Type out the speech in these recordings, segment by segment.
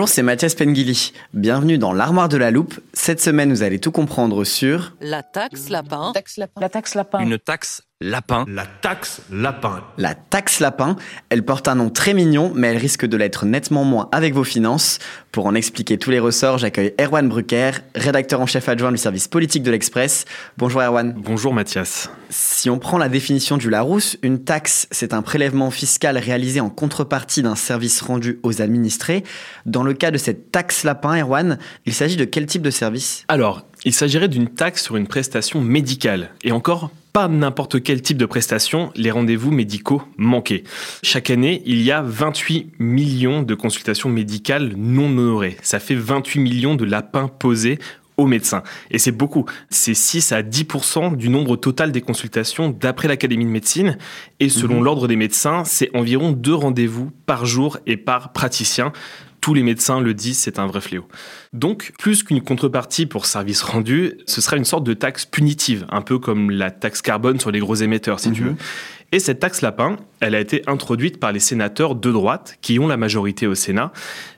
Bonjour, c'est Mathias Pengili. Bienvenue dans l'armoire de la loupe. Cette semaine, vous allez tout comprendre sur La taxe lapin. La taxe lapin. Une taxe lapin. La taxe lapin. la taxe lapin. Elle porte un nom très mignon, mais elle risque de l'être nettement moins avec vos finances. Pour en expliquer tous les ressorts, j'accueille Erwan Brucker, rédacteur en chef adjoint du service politique de l'Express. Bonjour Erwan. Bonjour Mathias. Si on prend la définition du Larousse, une taxe, c'est un prélèvement fiscal réalisé en contrepartie d'un service rendu aux administrés. Dans le cas de cette taxe lapin, Erwan, il s'agit de quel type de service? Alors, il s'agirait d'une taxe sur une prestation médicale. Et encore, pas n'importe quel type de prestation, les rendez-vous médicaux manqués. Chaque année, il y a 28 millions de consultations médicales non honorées. Ça fait 28 millions de lapins posés aux médecins. Et c'est beaucoup. C'est 6 à 10% du nombre total des consultations d'après l'Académie de médecine. Et selon l'Ordre des médecins, c'est environ deux rendez-vous par jour et par praticien. Tous les médecins le disent, c'est un vrai fléau. Donc, plus qu'une contrepartie pour service rendu, ce sera une sorte de taxe punitive, un peu comme la taxe carbone sur les gros émetteurs, si tu veux. Et cette taxe lapin, elle a été introduite par les sénateurs de droite, qui ont la majorité au Sénat,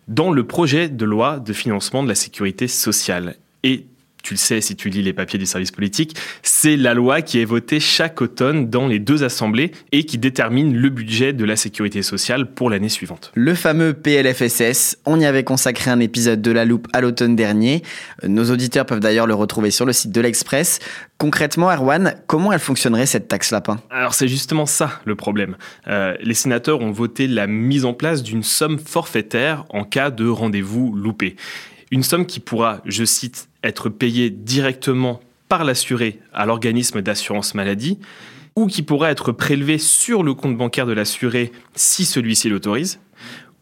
dans le projet de loi de financement de la sécurité sociale. Et tu le sais si tu lis les papiers du service politique, c'est la loi qui est votée chaque automne dans les deux assemblées et qui détermine le budget de la sécurité sociale pour l'année suivante. Le fameux PLFSS, on y avait consacré un épisode de La Loupe à l'automne dernier. Nos auditeurs peuvent d'ailleurs le retrouver sur le site de l'Express. Concrètement, Erwan, comment elle fonctionnerait cette taxe lapin Alors c'est justement ça le problème. Euh, les sénateurs ont voté la mise en place d'une somme forfaitaire en cas de rendez-vous loupé. Une somme qui pourra, je cite, être payée directement par l'assuré à l'organisme d'assurance maladie ou qui pourra être prélevée sur le compte bancaire de l'assuré si celui-ci l'autorise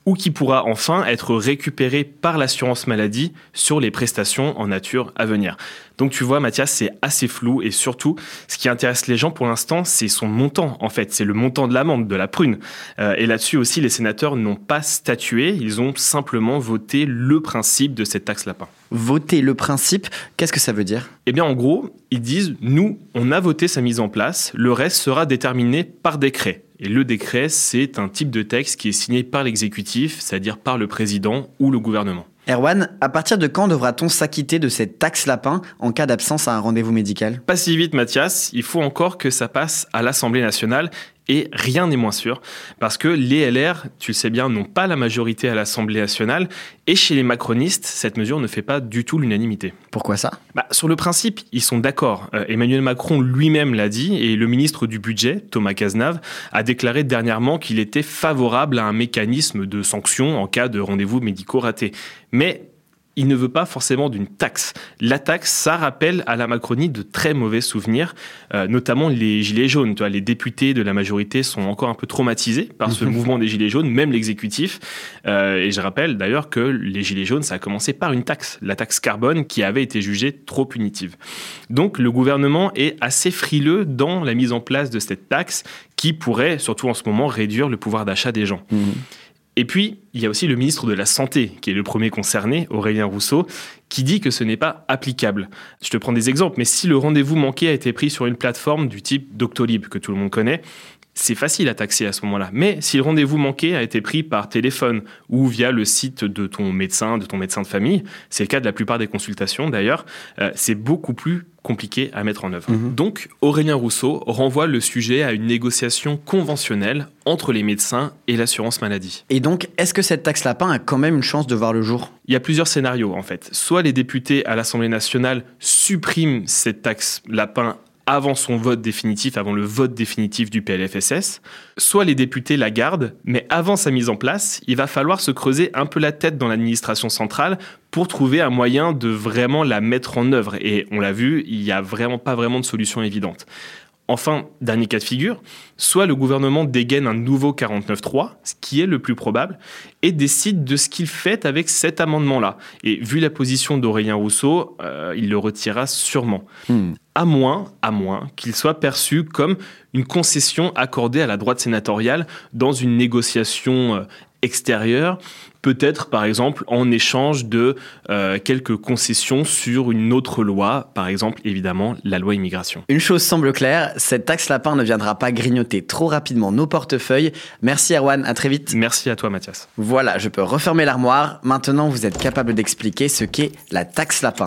ou qui pourra enfin être récupéré par l'assurance maladie sur les prestations en nature à venir. Donc tu vois Mathias, c'est assez flou et surtout ce qui intéresse les gens pour l'instant, c'est son montant en fait, c'est le montant de l'amende, de la prune. Euh, et là-dessus aussi, les sénateurs n'ont pas statué, ils ont simplement voté le principe de cette taxe lapin. Voter le principe, qu'est-ce que ça veut dire? Eh bien en gros, ils disent, nous, on a voté sa mise en place, le reste sera déterminé par décret. Et le décret, c'est un type de texte qui est signé par l'exécutif, c'est-à-dire par le président ou le gouvernement. Erwan, à partir de quand devra-t-on s'acquitter de cette taxe lapin en cas d'absence à un rendez-vous médical? Pas si vite Mathias, il faut encore que ça passe à l'Assemblée nationale et rien n'est moins sûr parce que les LR, tu le sais bien, n'ont pas la majorité à l'Assemblée nationale et chez les macronistes, cette mesure ne fait pas du tout l'unanimité. Pourquoi ça? Bah, sur le principe, ils sont d'accord. Euh, Emmanuel Macron lui-même l'a dit et le ministre du Budget, Thomas Cazenave, a déclaré dernièrement qu'il était favorable à un mécanisme de sanction en cas de rendez-vous médicaux ratés. Mais il ne veut pas forcément d'une taxe. La taxe, ça rappelle à la Macronie de très mauvais souvenirs, euh, notamment les Gilets jaunes. Tu vois, les députés de la majorité sont encore un peu traumatisés par ce mouvement des Gilets jaunes, même l'exécutif. Euh, et je rappelle d'ailleurs que les Gilets jaunes, ça a commencé par une taxe, la taxe carbone, qui avait été jugée trop punitive. Donc le gouvernement est assez frileux dans la mise en place de cette taxe qui pourrait, surtout en ce moment, réduire le pouvoir d'achat des gens. Et puis, il y a aussi le ministre de la Santé, qui est le premier concerné, Aurélien Rousseau, qui dit que ce n'est pas applicable. Je te prends des exemples, mais si le rendez-vous manqué a été pris sur une plateforme du type Doctolib, que tout le monde connaît, c'est facile à taxer à ce moment-là. Mais si le rendez-vous manqué a été pris par téléphone ou via le site de ton médecin, de ton médecin de famille, c'est le cas de la plupart des consultations d'ailleurs, euh, c'est beaucoup plus compliqué à mettre en œuvre. Donc Aurélien Rousseau renvoie le sujet à une négociation conventionnelle entre les médecins et l'assurance maladie. Et donc, est-ce que cette taxe lapin a quand même une chance de voir le jour? Il y a plusieurs scénarios en fait. Soit les députés à l'Assemblée nationale suppriment cette taxe lapin avant son vote définitif, avant le vote définitif du PLFSS, soit les députés la gardent, mais avant sa mise en place, il va falloir se creuser un peu la tête dans l'administration centrale pour trouver un moyen de vraiment la mettre en œuvre. Et on l'a vu, il n'y a vraiment pas vraiment de solution évidente. Enfin, dernier cas de figure, soit le gouvernement dégaine un nouveau 49.3, ce qui est le plus probable, et décide de ce qu'il fait avec cet amendement-là. Et vu la position d'Aurélien Rousseau, euh, il le retirera sûrement. Hmm. À moins, à moins qu'il soit perçu comme une concession accordée à la droite sénatoriale dans une négociation euh, extérieure peut-être par exemple en échange de euh, quelques concessions sur une autre loi, par exemple évidemment la loi immigration. Une chose semble claire, cette taxe lapin ne viendra pas grignoter trop rapidement nos portefeuilles. Merci Erwan, à très vite. Merci à toi Mathias. Voilà, je peux refermer l'armoire. Maintenant vous êtes capable d'expliquer ce qu'est la taxe lapin.